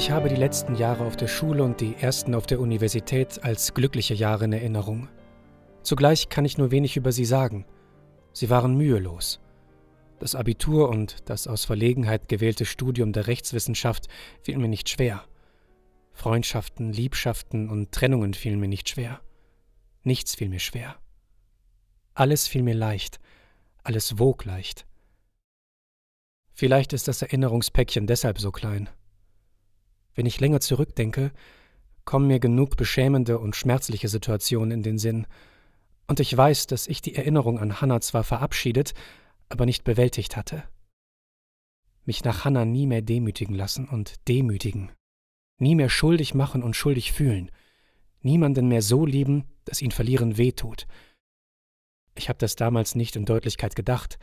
Ich habe die letzten Jahre auf der Schule und die ersten auf der Universität als glückliche Jahre in Erinnerung. Zugleich kann ich nur wenig über sie sagen. Sie waren mühelos. Das Abitur und das aus Verlegenheit gewählte Studium der Rechtswissenschaft fiel mir nicht schwer. Freundschaften, Liebschaften und Trennungen fielen mir nicht schwer. Nichts fiel mir schwer. Alles fiel mir leicht, alles wog leicht. Vielleicht ist das Erinnerungspäckchen deshalb so klein. Wenn ich länger zurückdenke, kommen mir genug beschämende und schmerzliche Situationen in den Sinn, und ich weiß, dass ich die Erinnerung an Hannah zwar verabschiedet, aber nicht bewältigt hatte. Mich nach Hannah nie mehr demütigen lassen und demütigen, nie mehr schuldig machen und schuldig fühlen, niemanden mehr so lieben, dass ihn verlieren wehtut. Ich habe das damals nicht in Deutlichkeit gedacht,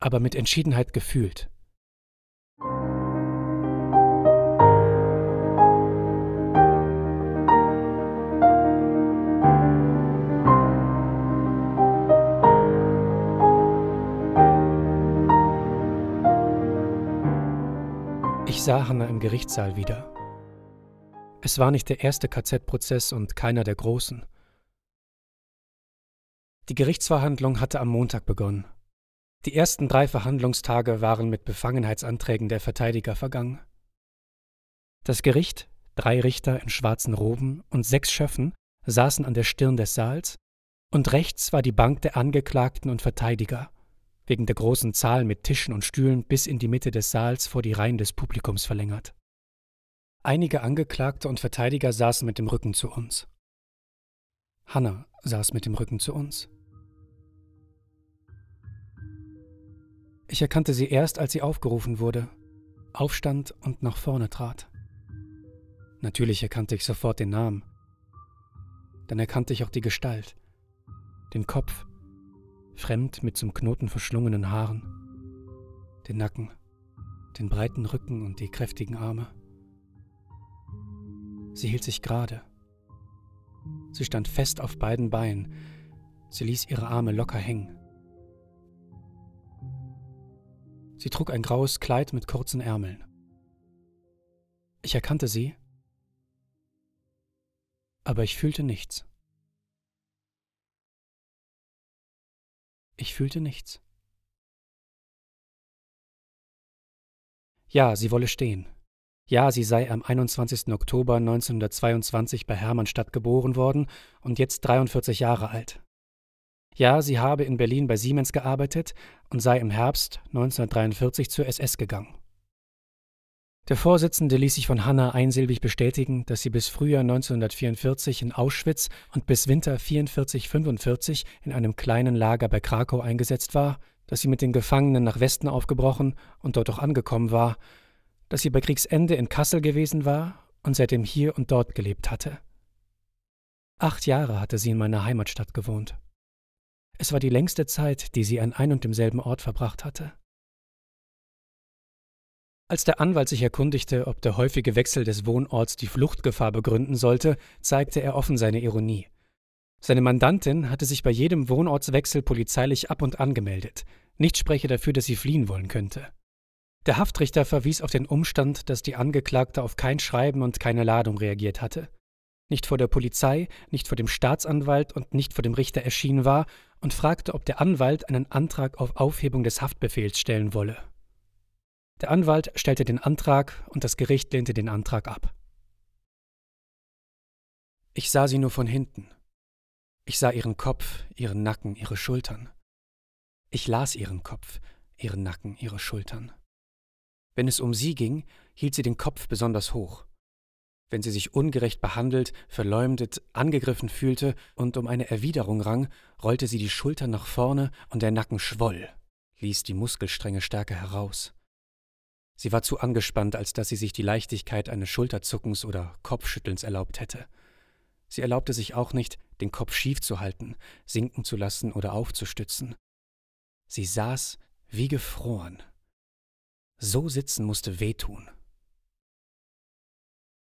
aber mit Entschiedenheit gefühlt. Sah Hannah im Gerichtssaal wieder. Es war nicht der erste KZ-Prozess und keiner der großen. Die Gerichtsverhandlung hatte am Montag begonnen. Die ersten drei Verhandlungstage waren mit Befangenheitsanträgen der Verteidiger vergangen. Das Gericht, drei Richter in schwarzen Roben und sechs Schöffen, saßen an der Stirn des Saals, und rechts war die Bank der Angeklagten und Verteidiger, wegen der großen Zahl mit Tischen und Stühlen bis in die Mitte des Saals vor die Reihen des Publikums verlängert. Einige Angeklagte und Verteidiger saßen mit dem Rücken zu uns. Hanna saß mit dem Rücken zu uns. Ich erkannte sie erst, als sie aufgerufen wurde, aufstand und nach vorne trat. Natürlich erkannte ich sofort den Namen. Dann erkannte ich auch die Gestalt, den Kopf, fremd mit zum Knoten verschlungenen Haaren, den Nacken, den breiten Rücken und die kräftigen Arme. Sie hielt sich gerade. Sie stand fest auf beiden Beinen. Sie ließ ihre Arme locker hängen. Sie trug ein graues Kleid mit kurzen Ärmeln. Ich erkannte sie, aber ich fühlte nichts. Ich fühlte nichts. Ja, sie wolle stehen. Ja, sie sei am 21. Oktober 1922 bei Hermannstadt geboren worden und jetzt 43 Jahre alt. Ja, sie habe in Berlin bei Siemens gearbeitet und sei im Herbst 1943 zur SS gegangen. Der Vorsitzende ließ sich von Hanna einsilbig bestätigen, dass sie bis Frühjahr 1944 in Auschwitz und bis Winter 44-45 in einem kleinen Lager bei Krakau eingesetzt war, dass sie mit den Gefangenen nach Westen aufgebrochen und dort auch angekommen war, dass sie bei Kriegsende in Kassel gewesen war und seitdem hier und dort gelebt hatte. Acht Jahre hatte sie in meiner Heimatstadt gewohnt. Es war die längste Zeit, die sie an ein und demselben Ort verbracht hatte. Als der Anwalt sich erkundigte, ob der häufige Wechsel des Wohnorts die Fluchtgefahr begründen sollte, zeigte er offen seine Ironie. Seine Mandantin hatte sich bei jedem Wohnortswechsel polizeilich ab und an gemeldet. Nichts spreche dafür, dass sie fliehen wollen könnte. Der Haftrichter verwies auf den Umstand, dass die Angeklagte auf kein Schreiben und keine Ladung reagiert hatte. Nicht vor der Polizei, nicht vor dem Staatsanwalt und nicht vor dem Richter erschienen war und fragte, ob der Anwalt einen Antrag auf Aufhebung des Haftbefehls stellen wolle. Der Anwalt stellte den Antrag und das Gericht lehnte den Antrag ab. Ich sah sie nur von hinten. Ich sah ihren Kopf, ihren Nacken, ihre Schultern. Ich las ihren Kopf, ihren Nacken, ihre Schultern. Wenn es um sie ging, hielt sie den Kopf besonders hoch. Wenn sie sich ungerecht behandelt, verleumdet, angegriffen fühlte und um eine Erwiderung rang, rollte sie die Schultern nach vorne und der Nacken schwoll, ließ die Muskelstränge stärker heraus. Sie war zu angespannt, als dass sie sich die Leichtigkeit eines Schulterzuckens oder Kopfschüttelns erlaubt hätte. Sie erlaubte sich auch nicht, den Kopf schief zu halten, sinken zu lassen oder aufzustützen. Sie saß wie gefroren. So sitzen musste wehtun.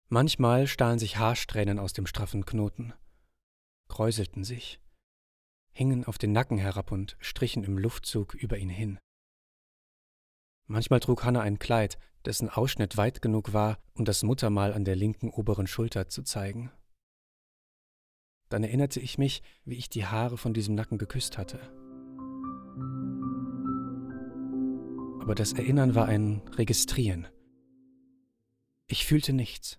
Manchmal stahlen sich Haarsträhnen aus dem straffen Knoten, kräuselten sich, hingen auf den Nacken herab und strichen im Luftzug über ihn hin. Manchmal trug Hanna ein Kleid, dessen Ausschnitt weit genug war, um das Muttermal an der linken oberen Schulter zu zeigen. Dann erinnerte ich mich, wie ich die Haare von diesem Nacken geküsst hatte. Aber das Erinnern war ein Registrieren. Ich fühlte nichts.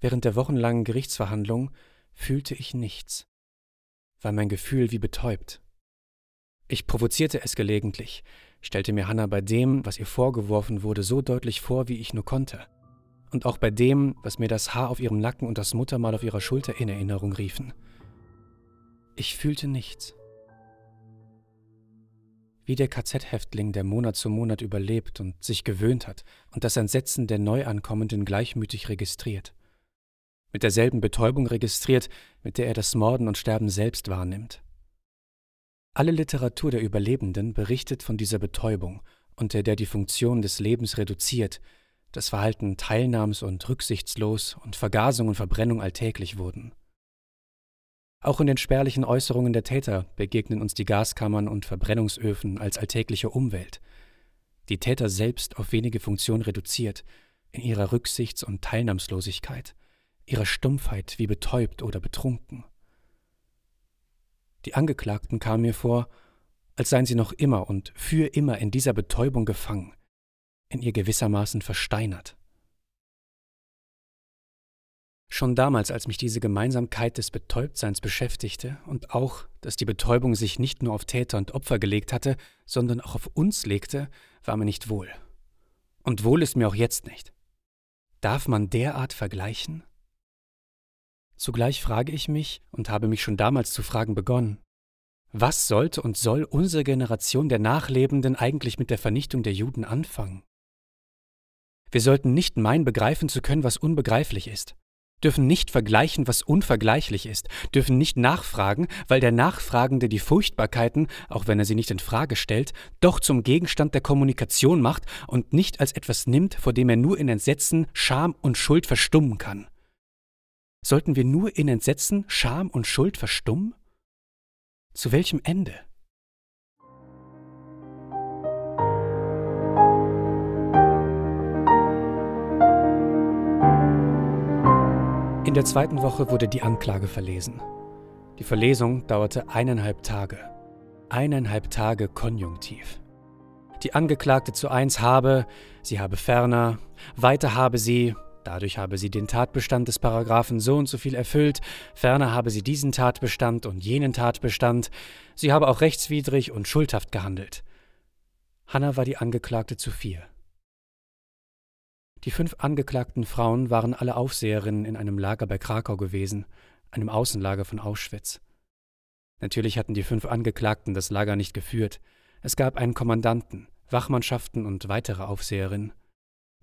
Während der wochenlangen Gerichtsverhandlung fühlte ich nichts, war mein Gefühl wie betäubt. Ich provozierte es gelegentlich, stellte mir Hannah bei dem, was ihr vorgeworfen wurde, so deutlich vor, wie ich nur konnte. Und auch bei dem, was mir das Haar auf ihrem Nacken und das Muttermal auf ihrer Schulter in Erinnerung riefen. Ich fühlte nichts. Wie der KZ-Häftling, der Monat zu Monat überlebt und sich gewöhnt hat und das Entsetzen der Neuankommenden gleichmütig registriert. Mit derselben Betäubung registriert, mit der er das Morden und Sterben selbst wahrnimmt. Alle Literatur der Überlebenden berichtet von dieser Betäubung, unter der die Funktion des Lebens reduziert, das Verhalten teilnahms- und rücksichtslos und Vergasung und Verbrennung alltäglich wurden. Auch in den spärlichen Äußerungen der Täter begegnen uns die Gaskammern und Verbrennungsöfen als alltägliche Umwelt. Die Täter selbst auf wenige Funktionen reduziert, in ihrer Rücksichts- und Teilnahmslosigkeit, ihrer Stumpfheit wie betäubt oder betrunken. Die Angeklagten kamen mir vor, als seien sie noch immer und für immer in dieser Betäubung gefangen, in ihr gewissermaßen versteinert. Schon damals, als mich diese Gemeinsamkeit des Betäubtseins beschäftigte und auch, dass die Betäubung sich nicht nur auf Täter und Opfer gelegt hatte, sondern auch auf uns legte, war mir nicht wohl. Und wohl ist mir auch jetzt nicht. Darf man derart vergleichen? Zugleich frage ich mich und habe mich schon damals zu fragen begonnen, was sollte und soll unsere Generation der Nachlebenden eigentlich mit der Vernichtung der Juden anfangen? Wir sollten nicht meinen, begreifen zu können, was unbegreiflich ist, dürfen nicht vergleichen, was unvergleichlich ist, dürfen nicht nachfragen, weil der Nachfragende die Furchtbarkeiten, auch wenn er sie nicht in Frage stellt, doch zum Gegenstand der Kommunikation macht und nicht als etwas nimmt, vor dem er nur in Entsetzen, Scham und Schuld verstummen kann. Sollten wir nur in Entsetzen, Scham und Schuld verstummen? Zu welchem Ende? In der zweiten Woche wurde die Anklage verlesen. Die Verlesung dauerte eineinhalb Tage. Eineinhalb Tage Konjunktiv. Die Angeklagte zu eins habe, sie habe ferner, weiter habe sie, Dadurch habe sie den Tatbestand des Paragraphen so und so viel erfüllt, ferner habe sie diesen Tatbestand und jenen Tatbestand, sie habe auch rechtswidrig und schuldhaft gehandelt. Hanna war die Angeklagte zu vier. Die fünf angeklagten Frauen waren alle Aufseherinnen in einem Lager bei Krakau gewesen, einem Außenlager von Auschwitz. Natürlich hatten die fünf Angeklagten das Lager nicht geführt. Es gab einen Kommandanten, Wachmannschaften und weitere Aufseherinnen.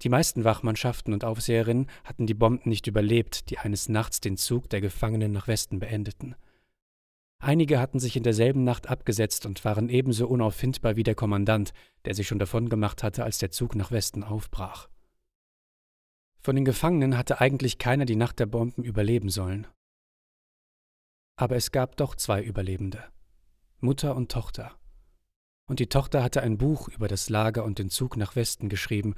Die meisten Wachmannschaften und Aufseherinnen hatten die Bomben nicht überlebt, die eines Nachts den Zug der Gefangenen nach Westen beendeten. Einige hatten sich in derselben Nacht abgesetzt und waren ebenso unauffindbar wie der Kommandant, der sich schon davongemacht hatte, als der Zug nach Westen aufbrach. Von den Gefangenen hatte eigentlich keiner die Nacht der Bomben überleben sollen. Aber es gab doch zwei Überlebende, Mutter und Tochter. Und die Tochter hatte ein Buch über das Lager und den Zug nach Westen geschrieben,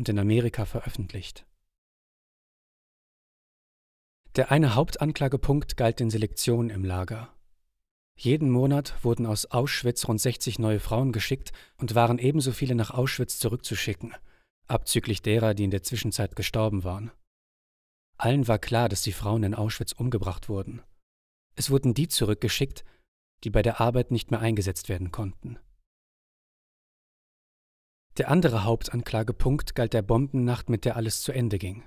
und in Amerika veröffentlicht. Der eine Hauptanklagepunkt galt den Selektionen im Lager. Jeden Monat wurden aus Auschwitz rund 60 neue Frauen geschickt und waren ebenso viele nach Auschwitz zurückzuschicken, abzüglich derer, die in der Zwischenzeit gestorben waren. Allen war klar, dass die Frauen in Auschwitz umgebracht wurden. Es wurden die zurückgeschickt, die bei der Arbeit nicht mehr eingesetzt werden konnten. Der andere Hauptanklagepunkt galt der Bombennacht, mit der alles zu Ende ging.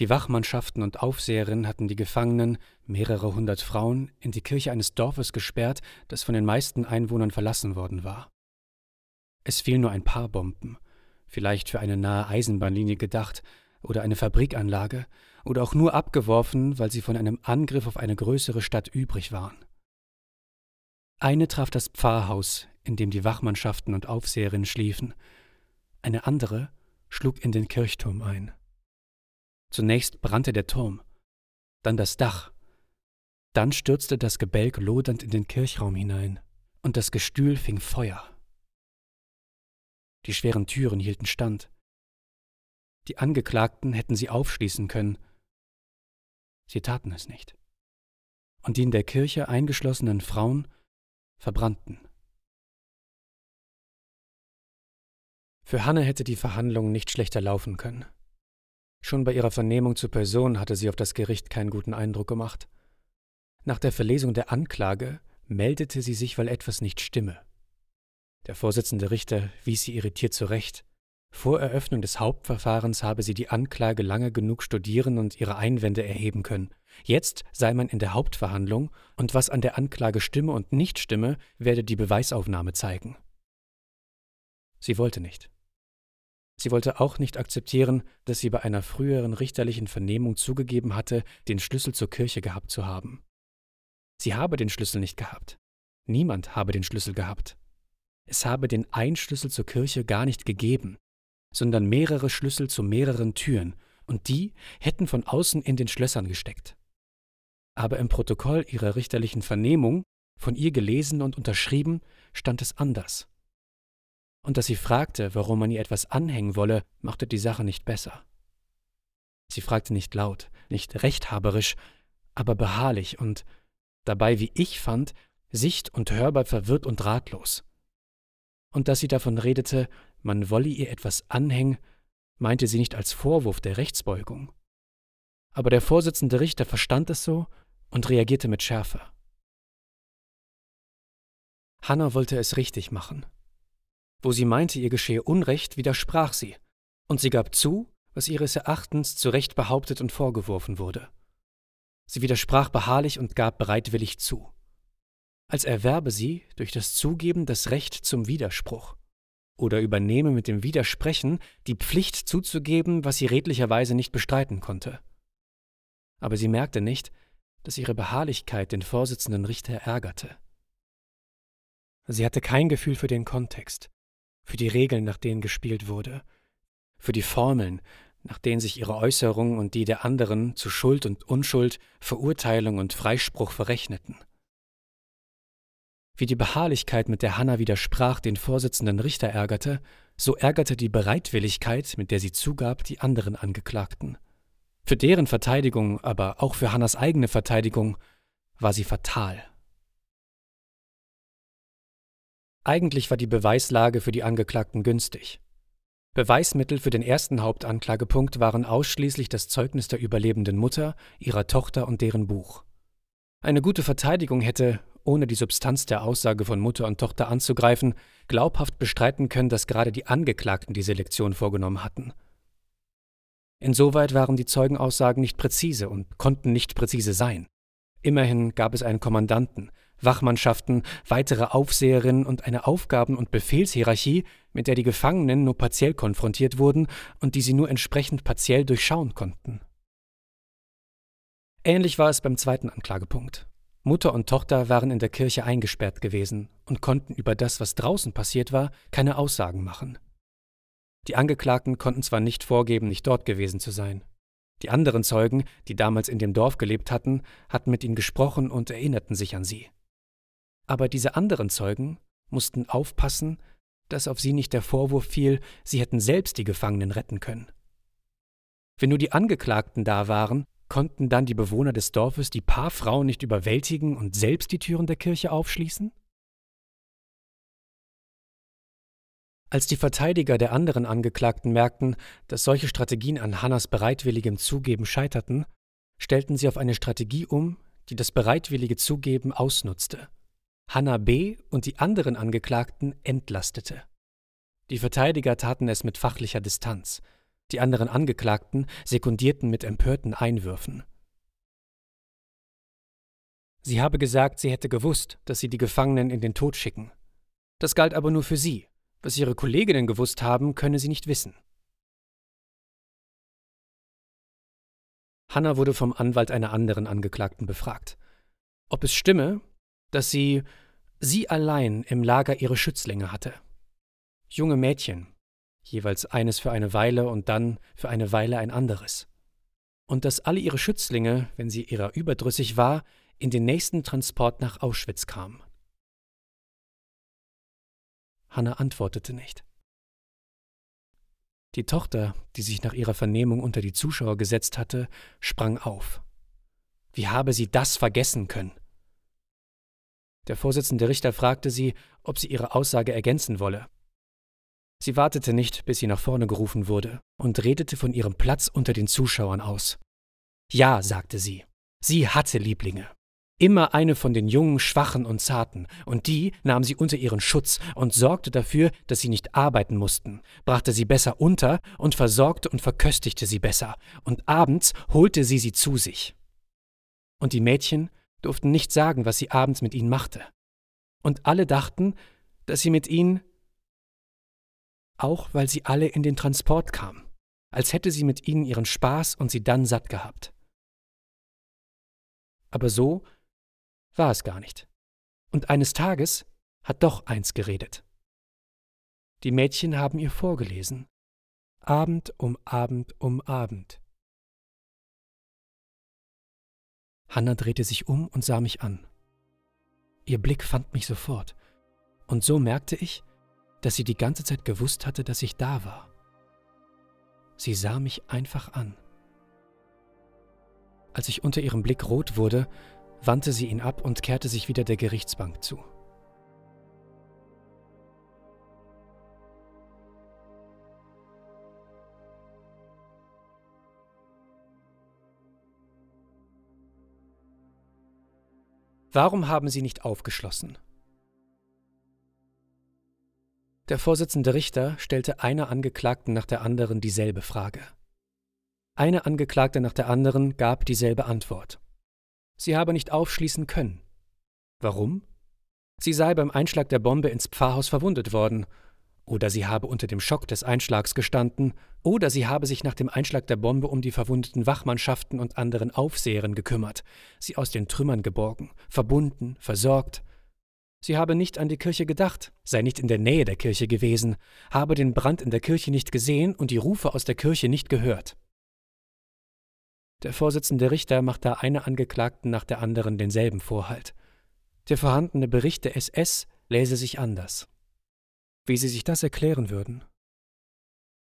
Die Wachmannschaften und Aufseherinnen hatten die Gefangenen, mehrere hundert Frauen, in die Kirche eines Dorfes gesperrt, das von den meisten Einwohnern verlassen worden war. Es fielen nur ein paar Bomben, vielleicht für eine nahe Eisenbahnlinie gedacht oder eine Fabrikanlage, oder auch nur abgeworfen, weil sie von einem Angriff auf eine größere Stadt übrig waren. Eine traf das Pfarrhaus, in dem die Wachmannschaften und Aufseherinnen schliefen. Eine andere schlug in den Kirchturm ein. Zunächst brannte der Turm, dann das Dach, dann stürzte das Gebälk lodernd in den Kirchraum hinein, und das Gestühl fing Feuer. Die schweren Türen hielten stand. Die Angeklagten hätten sie aufschließen können. Sie taten es nicht. Und die in der Kirche eingeschlossenen Frauen verbrannten. Für Hanne hätte die Verhandlung nicht schlechter laufen können. Schon bei ihrer Vernehmung zur Person hatte sie auf das Gericht keinen guten Eindruck gemacht. Nach der Verlesung der Anklage meldete sie sich, weil etwas nicht stimme. Der Vorsitzende Richter wies sie irritiert zurecht. Vor Eröffnung des Hauptverfahrens habe sie die Anklage lange genug studieren und ihre Einwände erheben können. Jetzt sei man in der Hauptverhandlung, und was an der Anklage stimme und nicht stimme, werde die Beweisaufnahme zeigen. Sie wollte nicht. Sie wollte auch nicht akzeptieren, dass sie bei einer früheren richterlichen Vernehmung zugegeben hatte, den Schlüssel zur Kirche gehabt zu haben. Sie habe den Schlüssel nicht gehabt. Niemand habe den Schlüssel gehabt. Es habe den Einschlüssel zur Kirche gar nicht gegeben, sondern mehrere Schlüssel zu mehreren Türen, und die hätten von außen in den Schlössern gesteckt. Aber im Protokoll ihrer richterlichen Vernehmung, von ihr gelesen und unterschrieben, stand es anders und dass sie fragte, warum man ihr etwas anhängen wolle, machte die Sache nicht besser. Sie fragte nicht laut, nicht rechthaberisch, aber beharrlich und dabei, wie ich fand, sicht- und hörbar verwirrt und ratlos. Und dass sie davon redete, man wolle ihr etwas anhängen, meinte sie nicht als Vorwurf der Rechtsbeugung. Aber der Vorsitzende Richter verstand es so und reagierte mit Schärfe. Hannah wollte es richtig machen. Wo sie meinte, ihr geschehe Unrecht, widersprach sie, und sie gab zu, was ihres Erachtens zu Recht behauptet und vorgeworfen wurde. Sie widersprach beharrlich und gab bereitwillig zu. Als erwerbe sie durch das Zugeben das Recht zum Widerspruch oder übernehme mit dem Widersprechen die Pflicht zuzugeben, was sie redlicherweise nicht bestreiten konnte. Aber sie merkte nicht, dass ihre Beharrlichkeit den Vorsitzenden Richter ärgerte. Sie hatte kein Gefühl für den Kontext, für die Regeln, nach denen gespielt wurde, für die Formeln, nach denen sich ihre Äußerungen und die der anderen zu Schuld und Unschuld, Verurteilung und Freispruch verrechneten. Wie die Beharrlichkeit, mit der Hanna widersprach, den Vorsitzenden Richter ärgerte, so ärgerte die Bereitwilligkeit, mit der sie zugab, die anderen Angeklagten. Für deren Verteidigung, aber auch für Hannas eigene Verteidigung, war sie fatal. Eigentlich war die Beweislage für die Angeklagten günstig. Beweismittel für den ersten Hauptanklagepunkt waren ausschließlich das Zeugnis der überlebenden Mutter, ihrer Tochter und deren Buch. Eine gute Verteidigung hätte, ohne die Substanz der Aussage von Mutter und Tochter anzugreifen, glaubhaft bestreiten können, dass gerade die Angeklagten die Selektion vorgenommen hatten. Insoweit waren die Zeugenaussagen nicht präzise und konnten nicht präzise sein. Immerhin gab es einen Kommandanten, Wachmannschaften, weitere Aufseherinnen und eine Aufgaben- und Befehlshierarchie, mit der die Gefangenen nur partiell konfrontiert wurden und die sie nur entsprechend partiell durchschauen konnten. Ähnlich war es beim zweiten Anklagepunkt. Mutter und Tochter waren in der Kirche eingesperrt gewesen und konnten über das, was draußen passiert war, keine Aussagen machen. Die Angeklagten konnten zwar nicht vorgeben, nicht dort gewesen zu sein. Die anderen Zeugen, die damals in dem Dorf gelebt hatten, hatten mit ihnen gesprochen und erinnerten sich an sie. Aber diese anderen Zeugen mussten aufpassen, dass auf sie nicht der Vorwurf fiel, sie hätten selbst die Gefangenen retten können. Wenn nur die Angeklagten da waren, konnten dann die Bewohner des Dorfes die paar Frauen nicht überwältigen und selbst die Türen der Kirche aufschließen? Als die Verteidiger der anderen Angeklagten merkten, dass solche Strategien an Hannas bereitwilligem Zugeben scheiterten, stellten sie auf eine Strategie um, die das bereitwillige Zugeben ausnutzte Hannah B. und die anderen Angeklagten entlastete. Die Verteidiger taten es mit fachlicher Distanz, die anderen Angeklagten sekundierten mit empörten Einwürfen. Sie habe gesagt, sie hätte gewusst, dass sie die Gefangenen in den Tod schicken. Das galt aber nur für sie. Was ihre Kolleginnen gewusst haben, könne sie nicht wissen. Hannah wurde vom Anwalt einer anderen Angeklagten befragt. Ob es stimme, dass sie sie allein im Lager ihre Schützlinge hatte. Junge Mädchen, jeweils eines für eine Weile und dann für eine Weile ein anderes. Und dass alle ihre Schützlinge, wenn sie ihrer überdrüssig war, in den nächsten Transport nach Auschwitz kamen. Hanna antwortete nicht. Die Tochter, die sich nach ihrer Vernehmung unter die Zuschauer gesetzt hatte, sprang auf. Wie habe sie das vergessen können? Der Vorsitzende Richter fragte sie, ob sie ihre Aussage ergänzen wolle. Sie wartete nicht, bis sie nach vorne gerufen wurde, und redete von ihrem Platz unter den Zuschauern aus. Ja, sagte sie, sie hatte Lieblinge. Immer eine von den jungen, schwachen und zarten, und die nahm sie unter ihren Schutz und sorgte dafür, dass sie nicht arbeiten mussten, brachte sie besser unter und versorgte und verköstigte sie besser, und abends holte sie sie zu sich. Und die Mädchen durften nicht sagen, was sie abends mit ihnen machte. Und alle dachten, dass sie mit ihnen, auch weil sie alle in den Transport kam, als hätte sie mit ihnen ihren Spaß und sie dann satt gehabt. Aber so war es gar nicht. Und eines Tages hat doch eins geredet. Die Mädchen haben ihr vorgelesen. Abend um Abend um Abend. Hanna drehte sich um und sah mich an. Ihr Blick fand mich sofort, und so merkte ich, dass sie die ganze Zeit gewusst hatte, dass ich da war. Sie sah mich einfach an. Als ich unter ihrem Blick rot wurde, wandte sie ihn ab und kehrte sich wieder der Gerichtsbank zu. Warum haben Sie nicht aufgeschlossen? Der Vorsitzende Richter stellte einer Angeklagten nach der anderen dieselbe Frage. Eine Angeklagte nach der anderen gab dieselbe Antwort. Sie habe nicht aufschließen können. Warum? Sie sei beim Einschlag der Bombe ins Pfarrhaus verwundet worden, oder sie habe unter dem Schock des Einschlags gestanden, oder sie habe sich nach dem Einschlag der Bombe um die verwundeten Wachmannschaften und anderen Aufseherinnen gekümmert, sie aus den Trümmern geborgen, verbunden, versorgt. Sie habe nicht an die Kirche gedacht, sei nicht in der Nähe der Kirche gewesen, habe den Brand in der Kirche nicht gesehen und die Rufe aus der Kirche nicht gehört. Der Vorsitzende Richter macht da eine Angeklagten nach der anderen denselben Vorhalt. Der vorhandene Bericht der SS läse sich anders. Wie sie sich das erklären würden?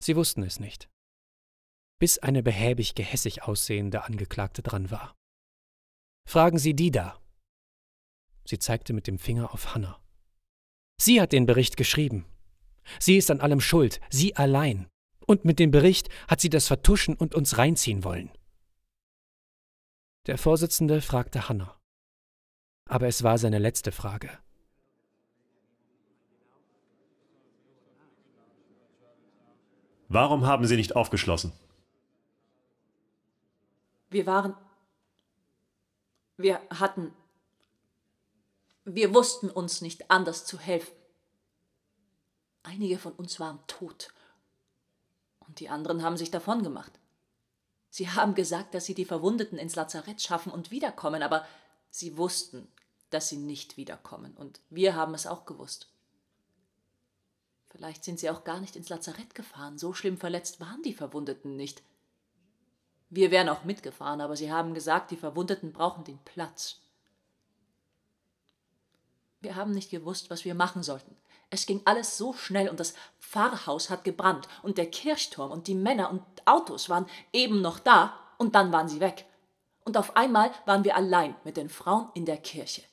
Sie wussten es nicht. Bis eine behäbig gehässig aussehende Angeklagte dran war. Fragen Sie die da. Sie zeigte mit dem Finger auf Hannah. Sie hat den Bericht geschrieben. Sie ist an allem schuld, sie allein. Und mit dem Bericht hat sie das vertuschen und uns reinziehen wollen. Der Vorsitzende fragte Hanna. Aber es war seine letzte Frage. Warum haben Sie nicht aufgeschlossen? Wir waren. Wir hatten. Wir wussten uns nicht anders zu helfen. Einige von uns waren tot. Und die anderen haben sich davongemacht. Sie haben gesagt, dass sie die Verwundeten ins Lazarett schaffen und wiederkommen, aber sie wussten, dass sie nicht wiederkommen, und wir haben es auch gewusst. Vielleicht sind sie auch gar nicht ins Lazarett gefahren, so schlimm verletzt waren die Verwundeten nicht. Wir wären auch mitgefahren, aber sie haben gesagt, die Verwundeten brauchen den Platz. Wir haben nicht gewusst, was wir machen sollten. Es ging alles so schnell und das Pfarrhaus hat gebrannt und der Kirchturm und die Männer und Autos waren eben noch da und dann waren sie weg. Und auf einmal waren wir allein mit den Frauen in der Kirche.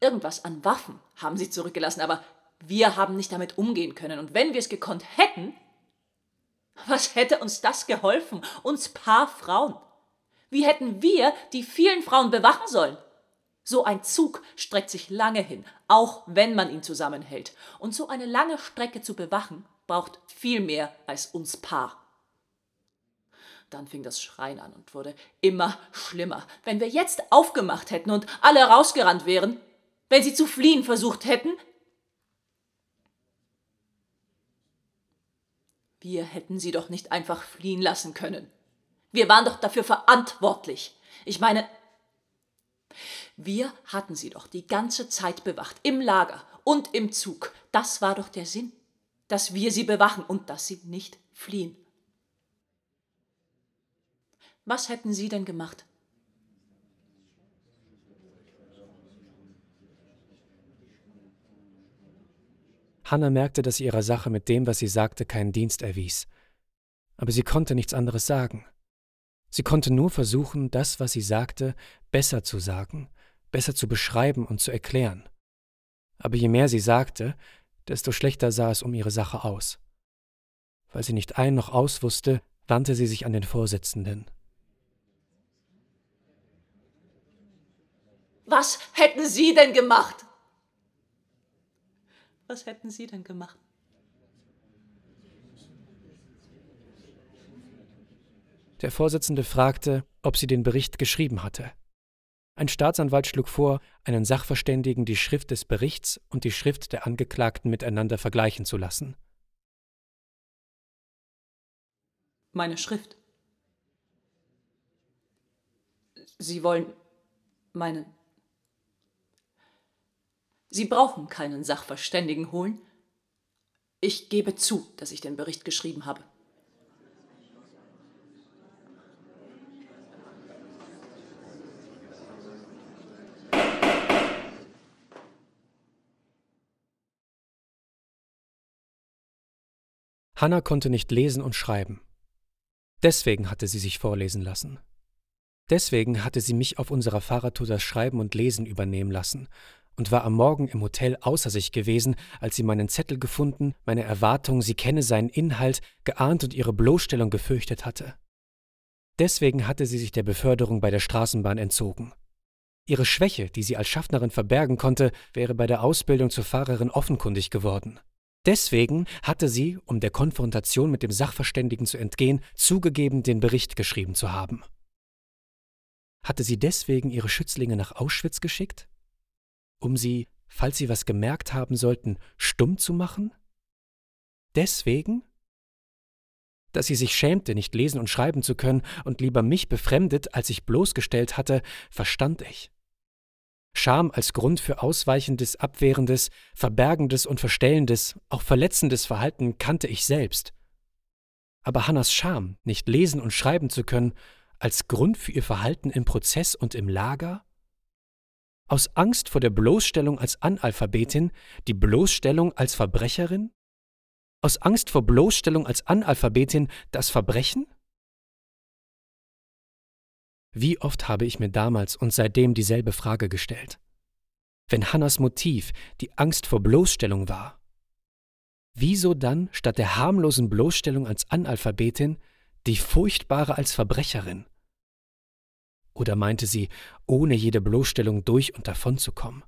Irgendwas an Waffen haben sie zurückgelassen, aber wir haben nicht damit umgehen können. Und wenn wir es gekonnt hätten, was hätte uns das geholfen? Uns paar Frauen. Wie hätten wir die vielen Frauen bewachen sollen? So ein Zug streckt sich lange hin, auch wenn man ihn zusammenhält. Und so eine lange Strecke zu bewachen, braucht viel mehr als uns Paar. Dann fing das Schreien an und wurde immer schlimmer. Wenn wir jetzt aufgemacht hätten und alle rausgerannt wären, wenn sie zu fliehen versucht hätten, wir hätten sie doch nicht einfach fliehen lassen können. Wir waren doch dafür verantwortlich. Ich meine, wir hatten sie doch die ganze Zeit bewacht, im Lager und im Zug. Das war doch der Sinn, dass wir sie bewachen und dass sie nicht fliehen. Was hätten Sie denn gemacht? Hanna merkte, dass sie ihrer Sache mit dem, was sie sagte, keinen Dienst erwies. Aber sie konnte nichts anderes sagen. Sie konnte nur versuchen, das, was sie sagte, besser zu sagen, besser zu beschreiben und zu erklären. Aber je mehr sie sagte, desto schlechter sah es um ihre Sache aus. Weil sie nicht ein noch aus wusste, wandte sie sich an den Vorsitzenden. Was hätten Sie denn gemacht? Was hätten Sie denn gemacht? Der Vorsitzende fragte, ob sie den Bericht geschrieben hatte. Ein Staatsanwalt schlug vor, einen Sachverständigen die Schrift des Berichts und die Schrift der Angeklagten miteinander vergleichen zu lassen. Meine Schrift. Sie wollen meinen. Sie brauchen keinen Sachverständigen holen. Ich gebe zu, dass ich den Bericht geschrieben habe. Hannah konnte nicht lesen und schreiben. Deswegen hatte sie sich vorlesen lassen. Deswegen hatte sie mich auf unserer Fahrradtour das Schreiben und Lesen übernehmen lassen und war am Morgen im Hotel außer sich gewesen, als sie meinen Zettel gefunden, meine Erwartung, sie kenne seinen Inhalt, geahnt und ihre Bloßstellung gefürchtet hatte. Deswegen hatte sie sich der Beförderung bei der Straßenbahn entzogen. Ihre Schwäche, die sie als Schaffnerin verbergen konnte, wäre bei der Ausbildung zur Fahrerin offenkundig geworden. Deswegen hatte sie, um der Konfrontation mit dem Sachverständigen zu entgehen, zugegeben, den Bericht geschrieben zu haben. Hatte sie deswegen ihre Schützlinge nach Auschwitz geschickt? Um sie, falls sie was gemerkt haben sollten, stumm zu machen? Deswegen? Dass sie sich schämte, nicht lesen und schreiben zu können und lieber mich befremdet, als ich bloßgestellt hatte, verstand ich. Scham als Grund für ausweichendes, abwehrendes, verbergendes und verstellendes, auch verletzendes Verhalten kannte ich selbst. Aber Hannas Scham, nicht lesen und schreiben zu können, als Grund für ihr Verhalten im Prozess und im Lager? Aus Angst vor der Bloßstellung als Analphabetin, die Bloßstellung als Verbrecherin? Aus Angst vor Bloßstellung als Analphabetin das Verbrechen? Wie oft habe ich mir damals und seitdem dieselbe Frage gestellt. Wenn Hannas Motiv die Angst vor Bloßstellung war, wieso dann statt der harmlosen Bloßstellung als Analphabetin die furchtbare als Verbrecherin? Oder meinte sie, ohne jede Bloßstellung durch und davon zu kommen?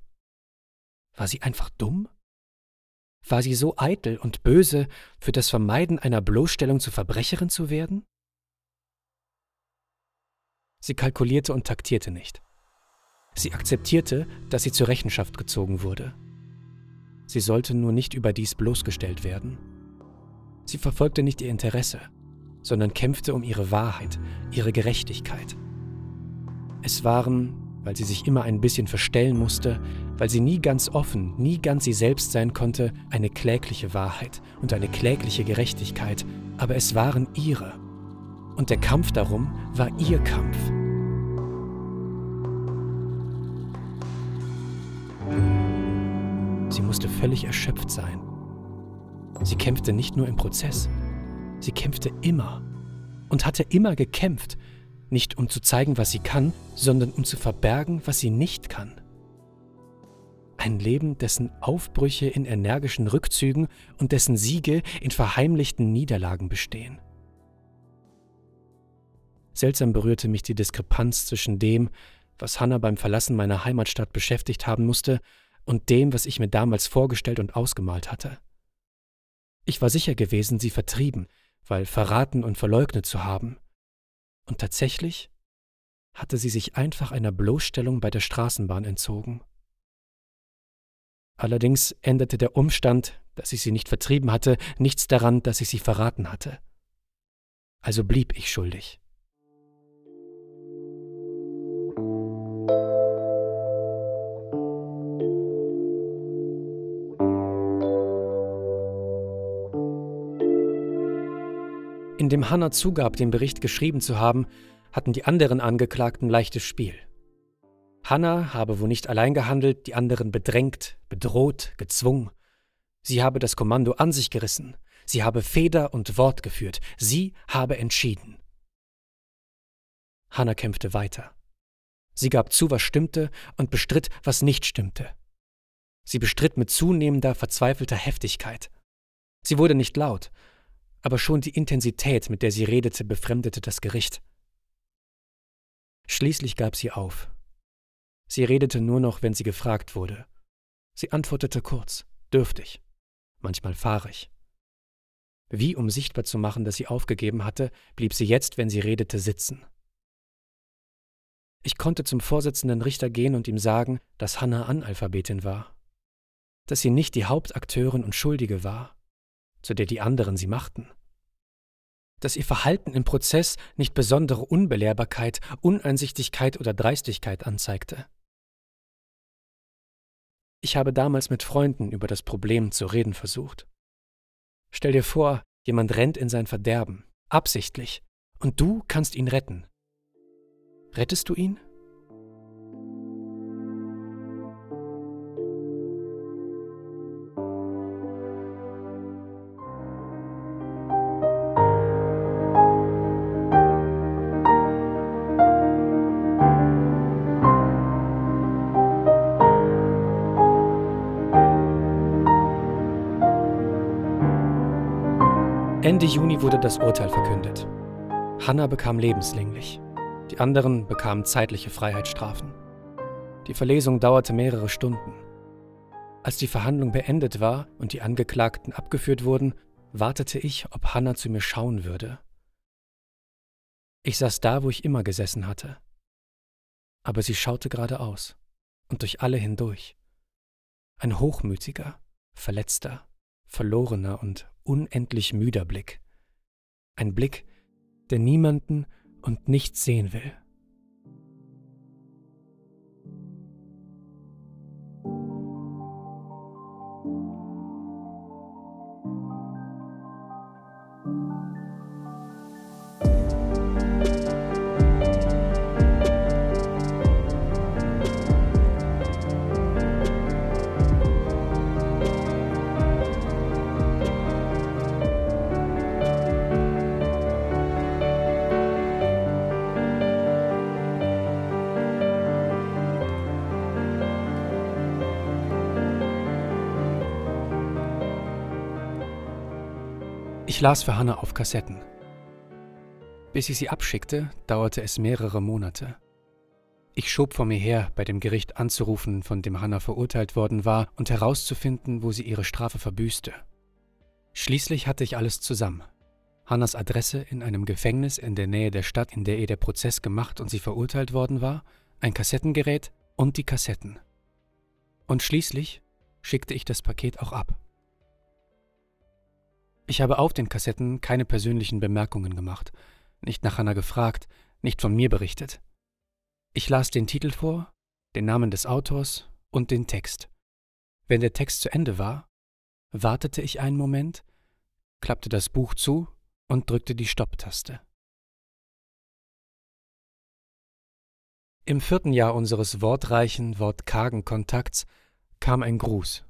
War sie einfach dumm? War sie so eitel und böse, für das Vermeiden einer Bloßstellung zur Verbrecherin zu werden? Sie kalkulierte und taktierte nicht. Sie akzeptierte, dass sie zur Rechenschaft gezogen wurde. Sie sollte nur nicht überdies bloßgestellt werden. Sie verfolgte nicht ihr Interesse, sondern kämpfte um ihre Wahrheit, ihre Gerechtigkeit. Es waren, weil sie sich immer ein bisschen verstellen musste, weil sie nie ganz offen, nie ganz sie selbst sein konnte, eine klägliche Wahrheit und eine klägliche Gerechtigkeit, aber es waren ihre und der Kampf darum war ihr Kampf. Sie musste völlig erschöpft sein. Sie kämpfte nicht nur im Prozess, sie kämpfte immer und hatte immer gekämpft, nicht um zu zeigen, was sie kann, sondern um zu verbergen, was sie nicht kann. Ein Leben, dessen Aufbrüche in energischen Rückzügen und dessen Siege in verheimlichten Niederlagen bestehen. Seltsam berührte mich die Diskrepanz zwischen dem, was Hannah beim Verlassen meiner Heimatstadt beschäftigt haben musste, und dem, was ich mir damals vorgestellt und ausgemalt hatte. Ich war sicher gewesen, sie vertrieben, weil verraten und verleugnet zu haben. Und tatsächlich hatte sie sich einfach einer Bloßstellung bei der Straßenbahn entzogen. Allerdings änderte der Umstand, dass ich sie nicht vertrieben hatte, nichts daran, dass ich sie verraten hatte. Also blieb ich schuldig. In dem Hannah zugab, den Bericht geschrieben zu haben, hatten die anderen Angeklagten leichtes Spiel. Hannah habe wo nicht allein gehandelt, die anderen bedrängt, bedroht, gezwungen. Sie habe das Kommando an sich gerissen. Sie habe Feder und Wort geführt. Sie habe entschieden. Hannah kämpfte weiter. Sie gab zu, was stimmte, und bestritt, was nicht stimmte. Sie bestritt mit zunehmender, verzweifelter Heftigkeit. Sie wurde nicht laut, aber schon die Intensität, mit der sie redete, befremdete das Gericht. Schließlich gab sie auf. Sie redete nur noch, wenn sie gefragt wurde. Sie antwortete kurz, dürftig, manchmal fahrig. Wie um sichtbar zu machen, dass sie aufgegeben hatte, blieb sie jetzt, wenn sie redete, sitzen. Ich konnte zum Vorsitzenden Richter gehen und ihm sagen, dass Hannah Analphabetin war, dass sie nicht die Hauptakteurin und Schuldige war, zu der die anderen sie machten, dass ihr Verhalten im Prozess nicht besondere Unbelehrbarkeit, Uneinsichtigkeit oder Dreistigkeit anzeigte. Ich habe damals mit Freunden über das Problem zu reden versucht. Stell dir vor, jemand rennt in sein Verderben, absichtlich, und du kannst ihn retten. Rettest du ihn? Ende Juni wurde das Urteil verkündet. Hannah bekam lebenslänglich. Die anderen bekamen zeitliche Freiheitsstrafen. Die Verlesung dauerte mehrere Stunden. Als die Verhandlung beendet war und die Angeklagten abgeführt wurden, wartete ich, ob Hannah zu mir schauen würde. Ich saß da, wo ich immer gesessen hatte. Aber sie schaute geradeaus und durch alle hindurch. Ein hochmütiger, verletzter, verlorener und unendlich müder Blick. Ein Blick, der niemanden und nichts sehen will. Ich las für Hannah auf Kassetten. Bis ich sie abschickte, dauerte es mehrere Monate. Ich schob vor mir her, bei dem Gericht anzurufen, von dem Hannah verurteilt worden war, und herauszufinden, wo sie ihre Strafe verbüßte. Schließlich hatte ich alles zusammen. Hannas Adresse in einem Gefängnis in der Nähe der Stadt, in der ihr der Prozess gemacht und sie verurteilt worden war, ein Kassettengerät und die Kassetten. Und schließlich schickte ich das Paket auch ab. Ich habe auf den Kassetten keine persönlichen Bemerkungen gemacht, nicht nach Hannah gefragt, nicht von mir berichtet. Ich las den Titel vor, den Namen des Autors und den Text. Wenn der Text zu Ende war, wartete ich einen Moment, klappte das Buch zu und drückte die Stopptaste. Im vierten Jahr unseres wortreichen, wortkargen Kontakts kam ein Gruß.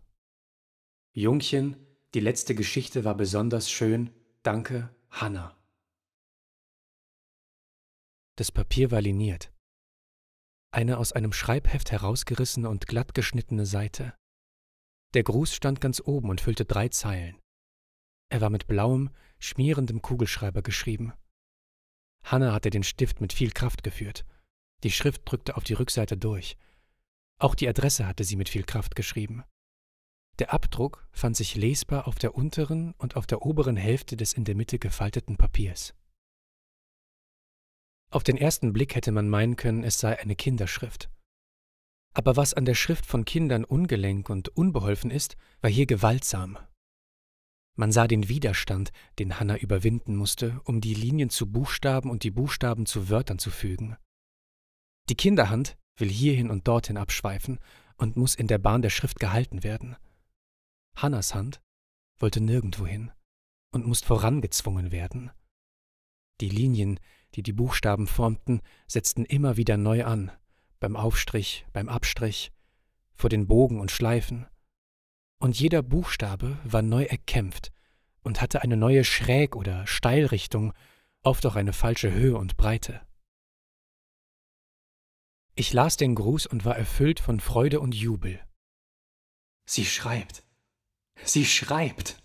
Jungchen, die letzte Geschichte war besonders schön. Danke, Hannah. Das Papier war liniert. Eine aus einem Schreibheft herausgerissene und glatt geschnittene Seite. Der Gruß stand ganz oben und füllte drei Zeilen. Er war mit blauem, schmierendem Kugelschreiber geschrieben. Hannah hatte den Stift mit viel Kraft geführt. Die Schrift drückte auf die Rückseite durch. Auch die Adresse hatte sie mit viel Kraft geschrieben. Der Abdruck fand sich lesbar auf der unteren und auf der oberen Hälfte des in der Mitte gefalteten Papiers. Auf den ersten Blick hätte man meinen können, es sei eine Kinderschrift. Aber was an der Schrift von Kindern ungelenk und unbeholfen ist, war hier gewaltsam. Man sah den Widerstand, den Hannah überwinden musste, um die Linien zu Buchstaben und die Buchstaben zu Wörtern zu fügen. Die Kinderhand will hierhin und dorthin abschweifen und muss in der Bahn der Schrift gehalten werden. Hannas Hand wollte nirgendwo hin und musste vorangezwungen werden. Die Linien, die die Buchstaben formten, setzten immer wieder neu an, beim Aufstrich, beim Abstrich, vor den Bogen und Schleifen. Und jeder Buchstabe war neu erkämpft und hatte eine neue Schräg- oder Steilrichtung, oft auch eine falsche Höhe und Breite. Ich las den Gruß und war erfüllt von Freude und Jubel. Sie schreibt. Sie schreibt.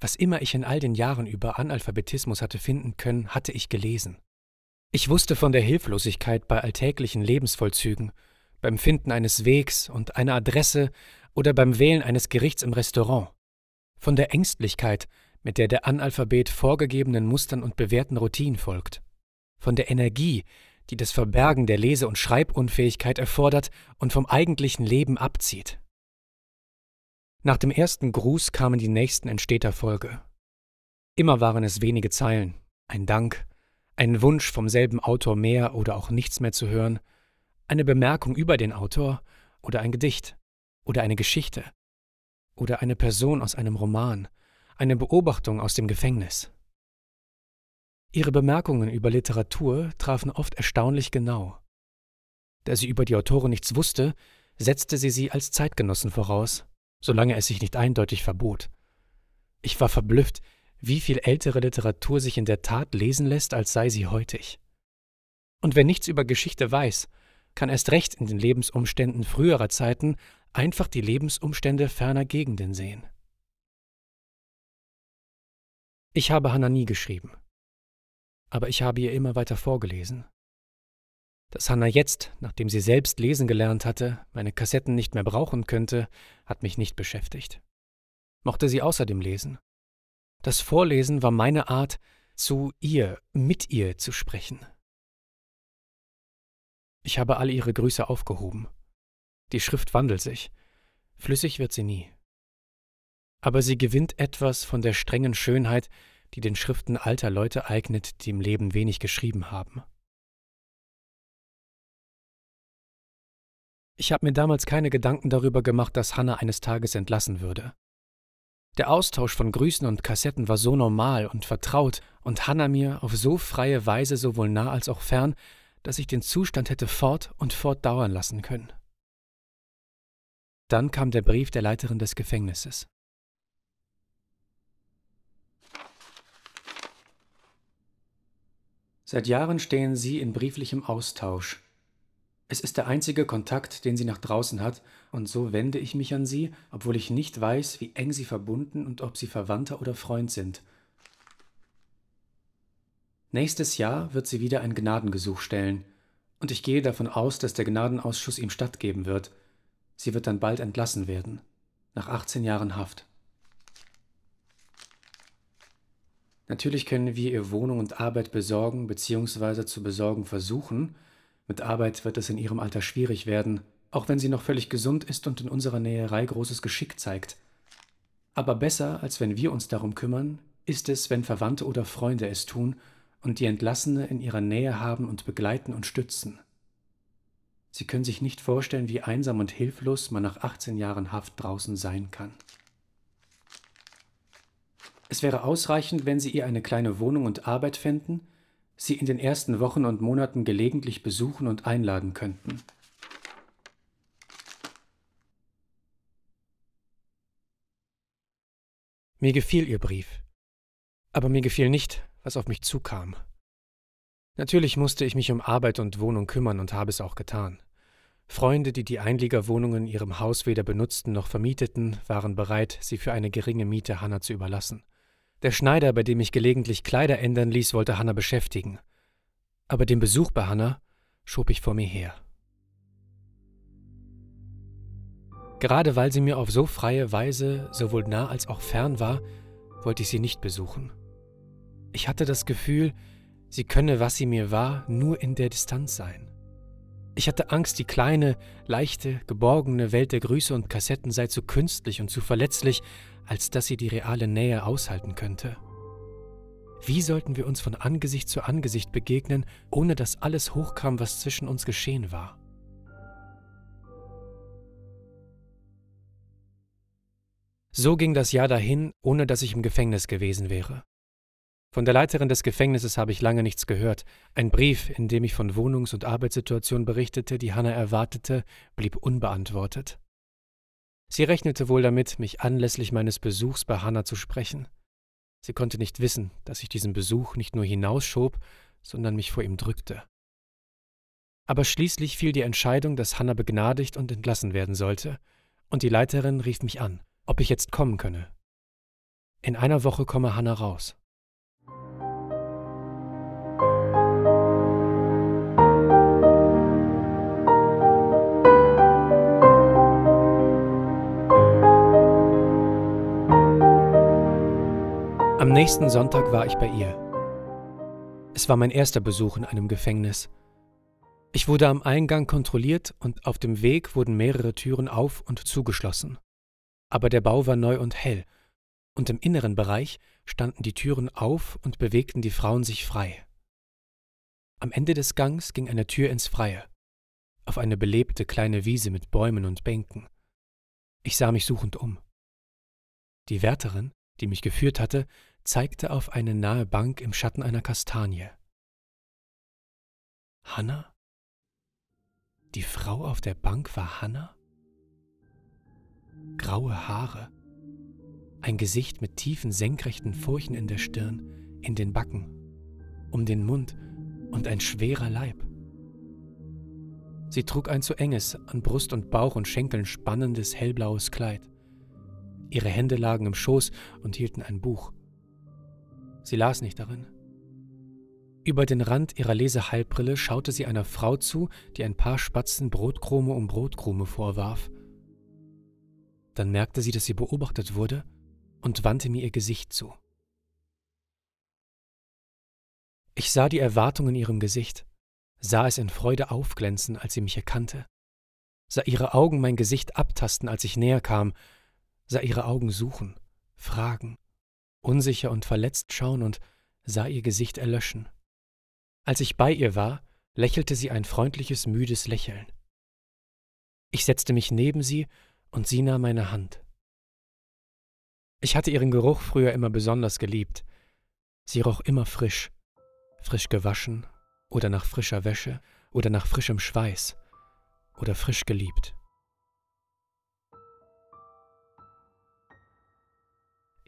Was immer ich in all den Jahren über Analphabetismus hatte finden können, hatte ich gelesen. Ich wusste von der Hilflosigkeit bei alltäglichen Lebensvollzügen, beim Finden eines Wegs und einer Adresse oder beim Wählen eines Gerichts im Restaurant, von der Ängstlichkeit, mit der der Analphabet vorgegebenen Mustern und bewährten Routinen folgt, von der Energie, die das Verbergen der Lese- und Schreibunfähigkeit erfordert und vom eigentlichen Leben abzieht. Nach dem ersten Gruß kamen die nächsten in steter Folge. Immer waren es wenige Zeilen, ein Dank, ein Wunsch vom selben Autor mehr oder auch nichts mehr zu hören, eine Bemerkung über den Autor oder ein Gedicht oder eine Geschichte oder eine Person aus einem Roman, eine Beobachtung aus dem Gefängnis. Ihre Bemerkungen über Literatur trafen oft erstaunlich genau. Da sie über die Autoren nichts wusste, setzte sie sie als Zeitgenossen voraus, solange es sich nicht eindeutig verbot. Ich war verblüfft, wie viel ältere Literatur sich in der Tat lesen lässt, als sei sie heutig. Und wer nichts über Geschichte weiß, kann erst recht in den Lebensumständen früherer Zeiten einfach die Lebensumstände ferner Gegenden sehen. Ich habe Hannah nie geschrieben aber ich habe ihr immer weiter vorgelesen. Dass Hannah jetzt, nachdem sie selbst lesen gelernt hatte, meine Kassetten nicht mehr brauchen könnte, hat mich nicht beschäftigt. Mochte sie außerdem lesen. Das Vorlesen war meine Art, zu ihr, mit ihr zu sprechen. Ich habe alle ihre Grüße aufgehoben. Die Schrift wandelt sich. Flüssig wird sie nie. Aber sie gewinnt etwas von der strengen Schönheit, die den Schriften alter Leute eignet, die im Leben wenig geschrieben haben. Ich habe mir damals keine Gedanken darüber gemacht, dass Hannah eines Tages entlassen würde. Der Austausch von Grüßen und Kassetten war so normal und vertraut und Hannah mir auf so freie Weise sowohl nah als auch fern, dass ich den Zustand hätte fort und fortdauern lassen können. Dann kam der Brief der Leiterin des Gefängnisses. Seit Jahren stehen sie in brieflichem Austausch. Es ist der einzige Kontakt, den sie nach draußen hat, und so wende ich mich an sie, obwohl ich nicht weiß, wie eng sie verbunden und ob sie Verwandter oder Freund sind. Nächstes Jahr wird sie wieder ein Gnadengesuch stellen, und ich gehe davon aus, dass der Gnadenausschuss ihm stattgeben wird. Sie wird dann bald entlassen werden, nach 18 Jahren Haft. Natürlich können wir ihr Wohnung und Arbeit besorgen bzw. zu besorgen versuchen. Mit Arbeit wird es in ihrem Alter schwierig werden, auch wenn sie noch völlig gesund ist und in unserer Näherei großes Geschick zeigt. Aber besser, als wenn wir uns darum kümmern, ist es, wenn Verwandte oder Freunde es tun und die Entlassene in ihrer Nähe haben und begleiten und stützen. Sie können sich nicht vorstellen, wie einsam und hilflos man nach 18 Jahren Haft draußen sein kann. Es wäre ausreichend, wenn Sie ihr eine kleine Wohnung und Arbeit fänden, sie in den ersten Wochen und Monaten gelegentlich besuchen und einladen könnten. Mir gefiel Ihr Brief, aber mir gefiel nicht, was auf mich zukam. Natürlich musste ich mich um Arbeit und Wohnung kümmern und habe es auch getan. Freunde, die die Einliegerwohnungen in ihrem Haus weder benutzten noch vermieteten, waren bereit, sie für eine geringe Miete Hannah zu überlassen. Der Schneider, bei dem ich gelegentlich Kleider ändern ließ, wollte Hannah beschäftigen. Aber den Besuch bei Hannah schob ich vor mir her. Gerade weil sie mir auf so freie Weise sowohl nah als auch fern war, wollte ich sie nicht besuchen. Ich hatte das Gefühl, sie könne, was sie mir war, nur in der Distanz sein. Ich hatte Angst, die kleine, leichte, geborgene Welt der Grüße und Kassetten sei zu künstlich und zu verletzlich, als dass sie die reale Nähe aushalten könnte. Wie sollten wir uns von Angesicht zu Angesicht begegnen, ohne dass alles hochkam, was zwischen uns geschehen war? So ging das Jahr dahin, ohne dass ich im Gefängnis gewesen wäre. Von der Leiterin des Gefängnisses habe ich lange nichts gehört. Ein Brief, in dem ich von Wohnungs- und Arbeitssituationen berichtete, die Hannah erwartete, blieb unbeantwortet. Sie rechnete wohl damit, mich anlässlich meines Besuchs bei Hannah zu sprechen. Sie konnte nicht wissen, dass ich diesen Besuch nicht nur hinausschob, sondern mich vor ihm drückte. Aber schließlich fiel die Entscheidung, dass Hannah begnadigt und entlassen werden sollte, und die Leiterin rief mich an, ob ich jetzt kommen könne. In einer Woche komme Hannah raus. Am nächsten Sonntag war ich bei ihr. Es war mein erster Besuch in einem Gefängnis. Ich wurde am Eingang kontrolliert und auf dem Weg wurden mehrere Türen auf und zugeschlossen. Aber der Bau war neu und hell, und im inneren Bereich standen die Türen auf und bewegten die Frauen sich frei. Am Ende des Gangs ging eine Tür ins Freie, auf eine belebte kleine Wiese mit Bäumen und Bänken. Ich sah mich suchend um. Die Wärterin, die mich geführt hatte, zeigte auf eine nahe Bank im Schatten einer Kastanie. Hanna? Die Frau auf der Bank war Hanna? Graue Haare, ein Gesicht mit tiefen senkrechten Furchen in der Stirn, in den Backen, um den Mund und ein schwerer Leib. Sie trug ein zu enges, an Brust und Bauch und Schenkeln spannendes hellblaues Kleid. Ihre Hände lagen im Schoß und hielten ein Buch. Sie las nicht darin. Über den Rand ihrer Lesehalbbrille schaute sie einer Frau zu, die ein paar Spatzen Brotkrume um Brotkrume vorwarf. Dann merkte sie, dass sie beobachtet wurde und wandte mir ihr Gesicht zu. Ich sah die Erwartung in ihrem Gesicht, sah es in Freude aufglänzen, als sie mich erkannte, sah ihre Augen mein Gesicht abtasten, als ich näher kam, sah ihre Augen suchen, fragen, unsicher und verletzt schauen und sah ihr Gesicht erlöschen. Als ich bei ihr war, lächelte sie ein freundliches, müdes Lächeln. Ich setzte mich neben sie und sie nahm meine Hand. Ich hatte ihren Geruch früher immer besonders geliebt. Sie roch immer frisch, frisch gewaschen oder nach frischer Wäsche oder nach frischem Schweiß oder frisch geliebt.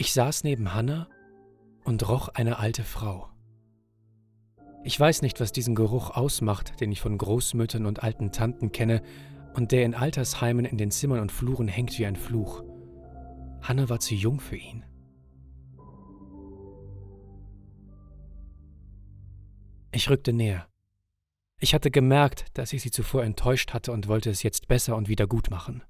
Ich saß neben Hanna und roch eine alte Frau. Ich weiß nicht, was diesen Geruch ausmacht, den ich von Großmüttern und alten Tanten kenne und der in Altersheimen in den Zimmern und Fluren hängt wie ein Fluch. Hanne war zu jung für ihn. Ich rückte näher. Ich hatte gemerkt, dass ich sie zuvor enttäuscht hatte und wollte es jetzt besser und wieder gut machen.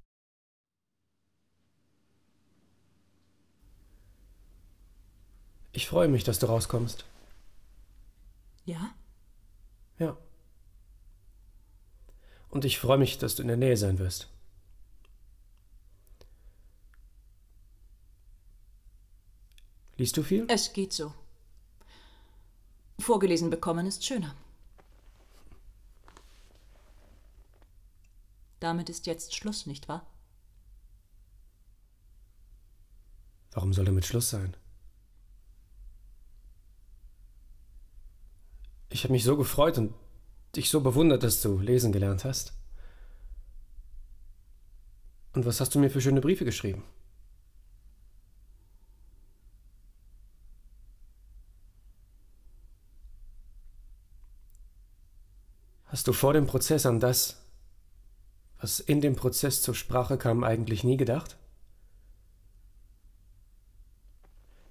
Ich freue mich, dass du rauskommst. Ja? Ja. Und ich freue mich, dass du in der Nähe sein wirst. Liest du viel? Es geht so. Vorgelesen bekommen ist schöner. Damit ist jetzt Schluss, nicht wahr? Warum soll damit Schluss sein? Ich habe mich so gefreut und dich so bewundert, dass du lesen gelernt hast. Und was hast du mir für schöne Briefe geschrieben? Hast du vor dem Prozess an das, was in dem Prozess zur Sprache kam, eigentlich nie gedacht?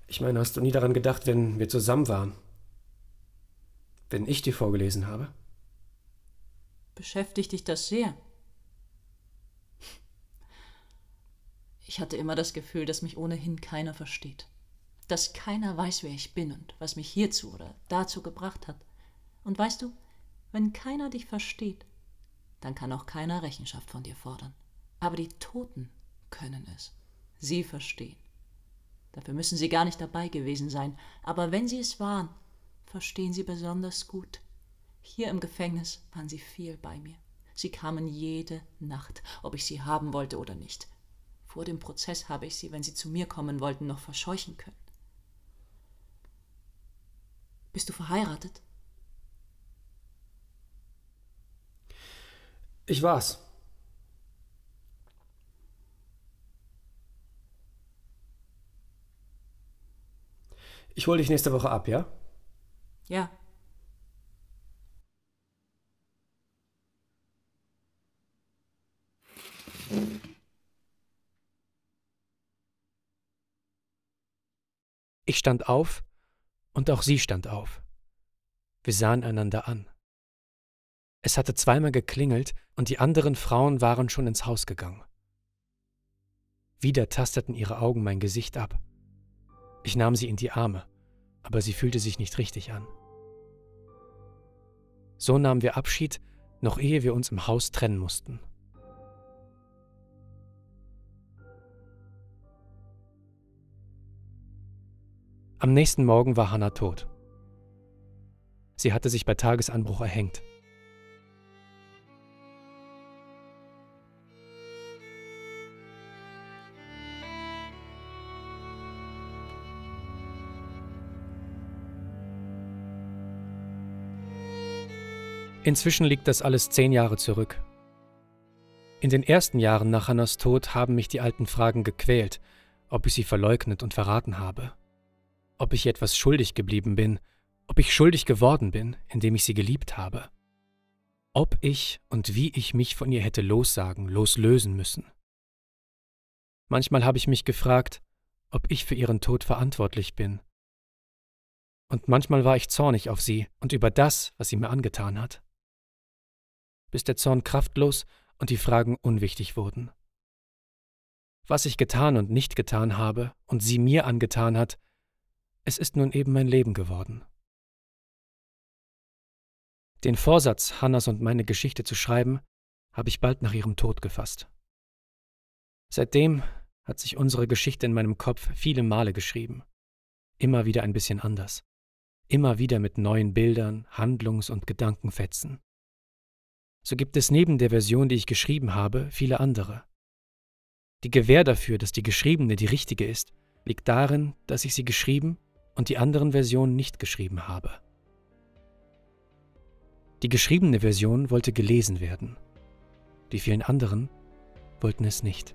Ich meine, hast du nie daran gedacht, wenn wir zusammen waren? Wenn ich dir vorgelesen habe? Beschäftigt dich das sehr? Ich hatte immer das Gefühl, dass mich ohnehin keiner versteht. Dass keiner weiß, wer ich bin und was mich hierzu oder dazu gebracht hat. Und weißt du, wenn keiner dich versteht, dann kann auch keiner Rechenschaft von dir fordern. Aber die Toten können es. Sie verstehen. Dafür müssen sie gar nicht dabei gewesen sein. Aber wenn sie es waren, verstehen Sie besonders gut. Hier im Gefängnis waren Sie viel bei mir. Sie kamen jede Nacht, ob ich Sie haben wollte oder nicht. Vor dem Prozess habe ich Sie, wenn Sie zu mir kommen wollten, noch verscheuchen können. Bist du verheiratet? Ich war's. Ich hole dich nächste Woche ab, ja? Ja. Ich stand auf und auch sie stand auf. Wir sahen einander an. Es hatte zweimal geklingelt und die anderen Frauen waren schon ins Haus gegangen. Wieder tasteten ihre Augen mein Gesicht ab. Ich nahm sie in die Arme, aber sie fühlte sich nicht richtig an. So nahmen wir Abschied, noch ehe wir uns im Haus trennen mussten. Am nächsten Morgen war Hannah tot. Sie hatte sich bei Tagesanbruch erhängt. Inzwischen liegt das alles zehn Jahre zurück. In den ersten Jahren nach Hannas Tod haben mich die alten Fragen gequält, ob ich sie verleugnet und verraten habe, ob ich etwas schuldig geblieben bin, ob ich schuldig geworden bin, indem ich sie geliebt habe, ob ich und wie ich mich von ihr hätte lossagen, loslösen müssen. Manchmal habe ich mich gefragt, ob ich für ihren Tod verantwortlich bin. Und manchmal war ich zornig auf sie und über das, was sie mir angetan hat bis der Zorn kraftlos und die Fragen unwichtig wurden. Was ich getan und nicht getan habe und sie mir angetan hat, es ist nun eben mein Leben geworden. Den Vorsatz, Hannas und meine Geschichte zu schreiben, habe ich bald nach ihrem Tod gefasst. Seitdem hat sich unsere Geschichte in meinem Kopf viele Male geschrieben, immer wieder ein bisschen anders, immer wieder mit neuen Bildern, Handlungs- und Gedankenfetzen so gibt es neben der Version, die ich geschrieben habe, viele andere. Die Gewähr dafür, dass die geschriebene die richtige ist, liegt darin, dass ich sie geschrieben und die anderen Versionen nicht geschrieben habe. Die geschriebene Version wollte gelesen werden, die vielen anderen wollten es nicht.